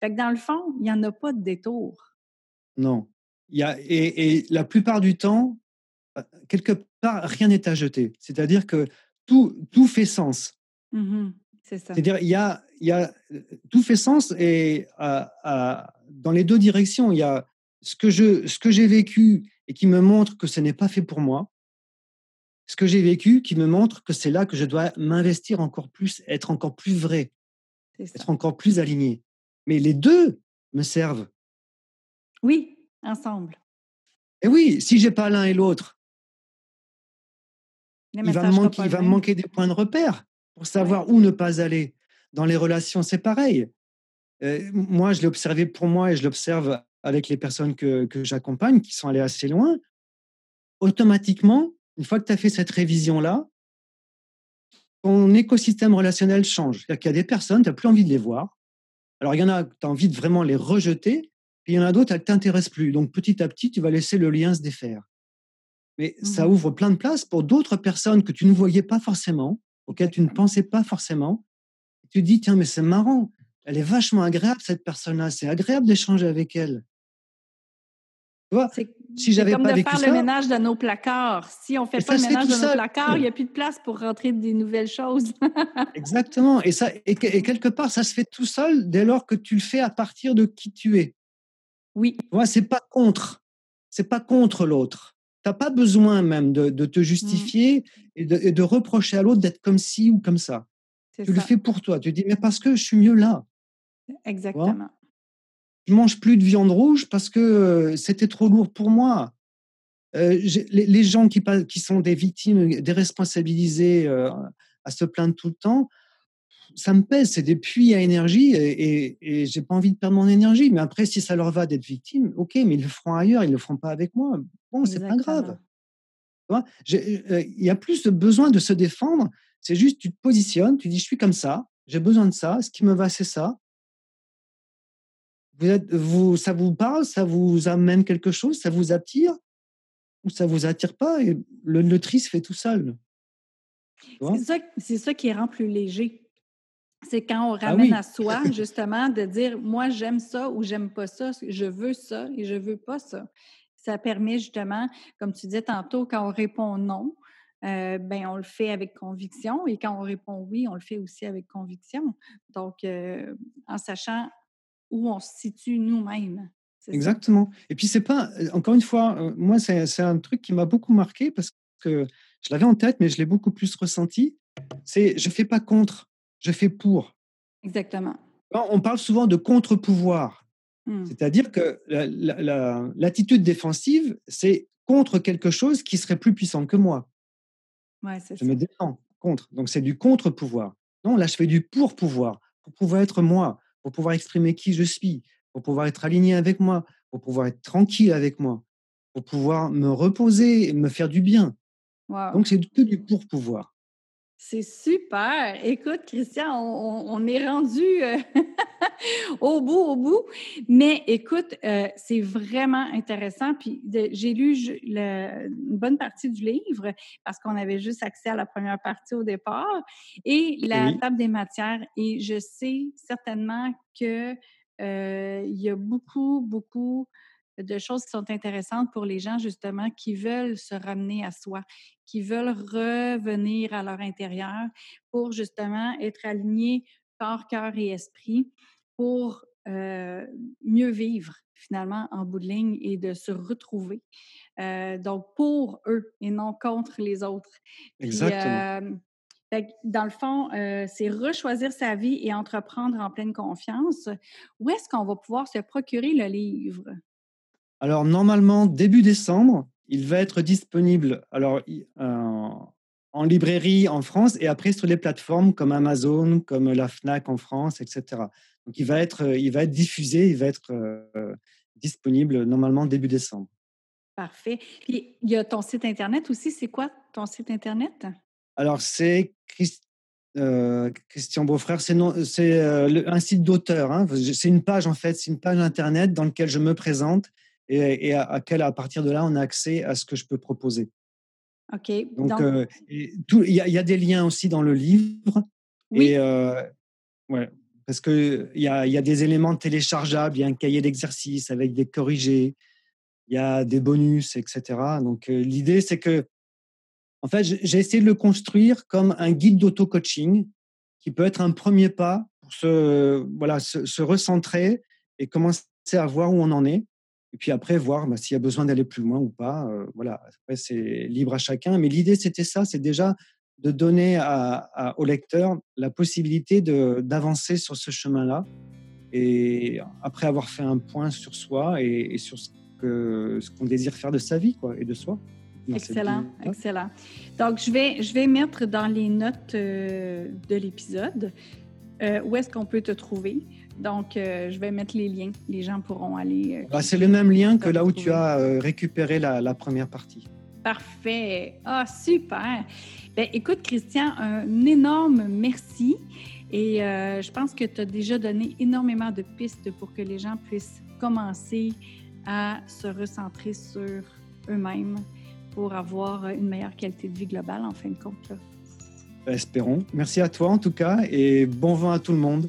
Fait que dans le fond, il n'y en a pas de détour. Non. Il y a, et, la plupart du temps, euh, quelque part, rien n'est à jeter. C'est-à-dire que tout, tout fait sens. Mmh c'est ça. C'est-à-dire, il y a, il y a, tout fait sens et dans les deux directions. Il y a ce que, je, ce que j'ai vécu et qui me montre que ce n'est pas fait pour moi. Ce que j'ai vécu qui me montre que c'est là que je dois m'investir encore plus, être encore plus vrai, être encore plus aligné. Mais les deux me servent. Oui, ensemble. Et oui, si j'ai pas l'un et l'autre, il va, me manquer, il va manquer des points de repère pour savoir où ne pas aller. Dans les relations, c'est pareil. Euh, moi, je l'ai observé pour moi et je l'observe avec les personnes que, que j'accompagne qui sont allées assez loin. Automatiquement, une fois que tu as fait cette révision-là, ton écosystème relationnel change. C'est-à-dire qu'il y a des personnes, tu n'as plus envie de les voir. Alors, il y en a, tu as envie de vraiment les rejeter, puis il y en a d'autres, elles ne t'intéressent plus. Donc petit à petit, tu vas laisser le lien se défaire. Mais ça mmh ouvre plein de places pour d'autres personnes que tu ne voyais pas forcément, auxquelles tu ne pensais pas forcément. Tu te dis, tiens, mais c'est marrant, elle est vachement agréable, cette personne-là. C'est agréable d'échanger avec elle. Tu vois, si j'avais comme de faire le ménage de nos placards. Si on fait pas le ménage de nos placards, il n'y a plus de place pour rentrer des nouvelles choses. Exactement. Et, ça, et quelque part, ça se fait tout seul dès lors que tu le fais à partir de qui tu es. Oui. C'est pas contre. C'est pas contre l'autre. Tu n'as pas besoin même de, te mmh. justifier et, de, reprocher à l'autre d'être comme ci ou comme ça. Tu le fais pour toi. Tu dis, mais parce que je suis mieux là. Exactement. Je mange plus de viande rouge parce que euh, c'était trop lourd pour moi. Euh, les, gens qui, qui sont des victimes déresponsabilisées euh, à se plaindre tout le temps, ça me pèse, c'est des puits à énergie et, et, j'ai pas envie de perdre mon énergie. Mais après, si ça leur va d'être victime, ok, mais ils le feront ailleurs, ils le feront pas avec moi. Bon, c'est pas grave. Euh, il y a plus de besoin de se défendre. C'est juste, tu te positionnes, tu dis, je suis comme ça, j'ai besoin de ça, ce qui me va, c'est ça. Vous êtes, vous, ça vous parle, ça vous amène quelque chose, ça vous attire ou ça vous attire pas et le, le tri se fait tout seul. C'est ça, ça qui rend plus léger. C'est quand on ah ramène à soi, justement, de dire moi, j'aime ça ou j'aime pas ça, je veux ça et je veux pas ça. Ça permet justement, comme tu disais tantôt, quand on répond non, euh, ben, on le fait avec conviction et quand on répond oui, on le fait aussi avec conviction. Donc, euh, en sachant où on se situe nous-mêmes. Exactement. Et puis, c'est pas, euh, encore une fois, moi, c'est un truc qui m'a beaucoup marqué parce que je l'avais en tête, mais je l'ai beaucoup plus ressenti. C'est je fais pas contre je fais pour. Exactement. On parle souvent de contre-pouvoir. Hmm. C'est-à-dire que l'attitude défensive, c'est contre quelque chose qui serait plus puissant que moi. Ouais, je me défends contre. Donc c'est du contre-pouvoir. Non, là je fais du pour-pouvoir, pour pouvoir être moi, pour pouvoir exprimer qui je suis, pour pouvoir être aligné avec moi, pour pouvoir être tranquille avec moi, pour pouvoir me reposer et me faire du bien. Donc c'est que du pour-pouvoir. C'est super. Écoute, Christian, on, est rendu euh, au bout, au bout. Mais écoute, euh, c'est vraiment intéressant. Puis j'ai lu une bonne partie du livre parce qu'on avait juste accès à la première partie au départ et la table des matières. Et je sais certainement que euh, il y a beaucoup, beaucoup de choses qui sont intéressantes pour les gens justement qui veulent se ramener à soi, qui veulent revenir à leur intérieur pour justement être alignés corps, cœur et esprit pour euh, mieux vivre finalement en bout de ligne et de se retrouver. Euh, donc pour eux et non contre les autres. Exactement. Euh, dans le fond, c'est rechoisir sa vie et entreprendre en pleine confiance. Où est-ce qu'on va pouvoir se procurer le livre? Alors, normalement, début décembre, il va être disponible alors, en librairie en France et après sur les plateformes comme Amazon, comme la FNAC en France, etc. Donc il va être, il va être diffusé, il va être disponible normalement début décembre. Parfait. Puis il y a ton site Internet aussi. C'est quoi ton site Internet? Alors c'est Christian Beaufrère, c'est un site d'auteur. Hein. C'est une page en fait, c'est une page Internet dans laquelle je me présente et, à, à, à partir de là, on a accès à ce que je peux proposer. OK. Donc, euh, il y, a des liens aussi dans le livre. Oui. Et, euh, ouais, parce qu'il y a, y a des éléments téléchargeables, il y a un cahier d'exercice avec des corrigés, il y a des bonus, etc. Donc, euh, l'idée, c'est que, en fait, j'ai essayé de le construire comme un guide d'auto-coaching qui peut être un premier pas pour se, voilà, se recentrer et commencer à voir où on en est. Et puis après, voir bah, s'il y a besoin d'aller plus loin ou pas. Euh, voilà, après, c'est libre à chacun. Mais l'idée, c'était ça, c'est déjà de donner à, au lecteur la possibilité d'avancer sur ce chemin-là. Et après avoir fait un point sur soi et, sur ce qu'on ce désire faire de sa vie quoi, et de soi. excellent, excellent. Donc, je vais, je vais mettre dans les notes euh, de l'épisode euh, où est-ce qu'on peut te trouver? Donc, euh, je vais mettre les liens. Les gens pourront aller. Euh, bah, c'est le même lien que là où tu as euh, récupéré la, première partie. Parfait. Ah, super. Ben, écoute, Christian, un énorme merci. Et je pense que tu as déjà donné énormément de pistes pour que les gens puissent commencer à se recentrer sur eux-mêmes pour avoir une meilleure qualité de vie globale, en fin de compte. Espérons. Merci à toi en tout cas et bon vent à tout le monde.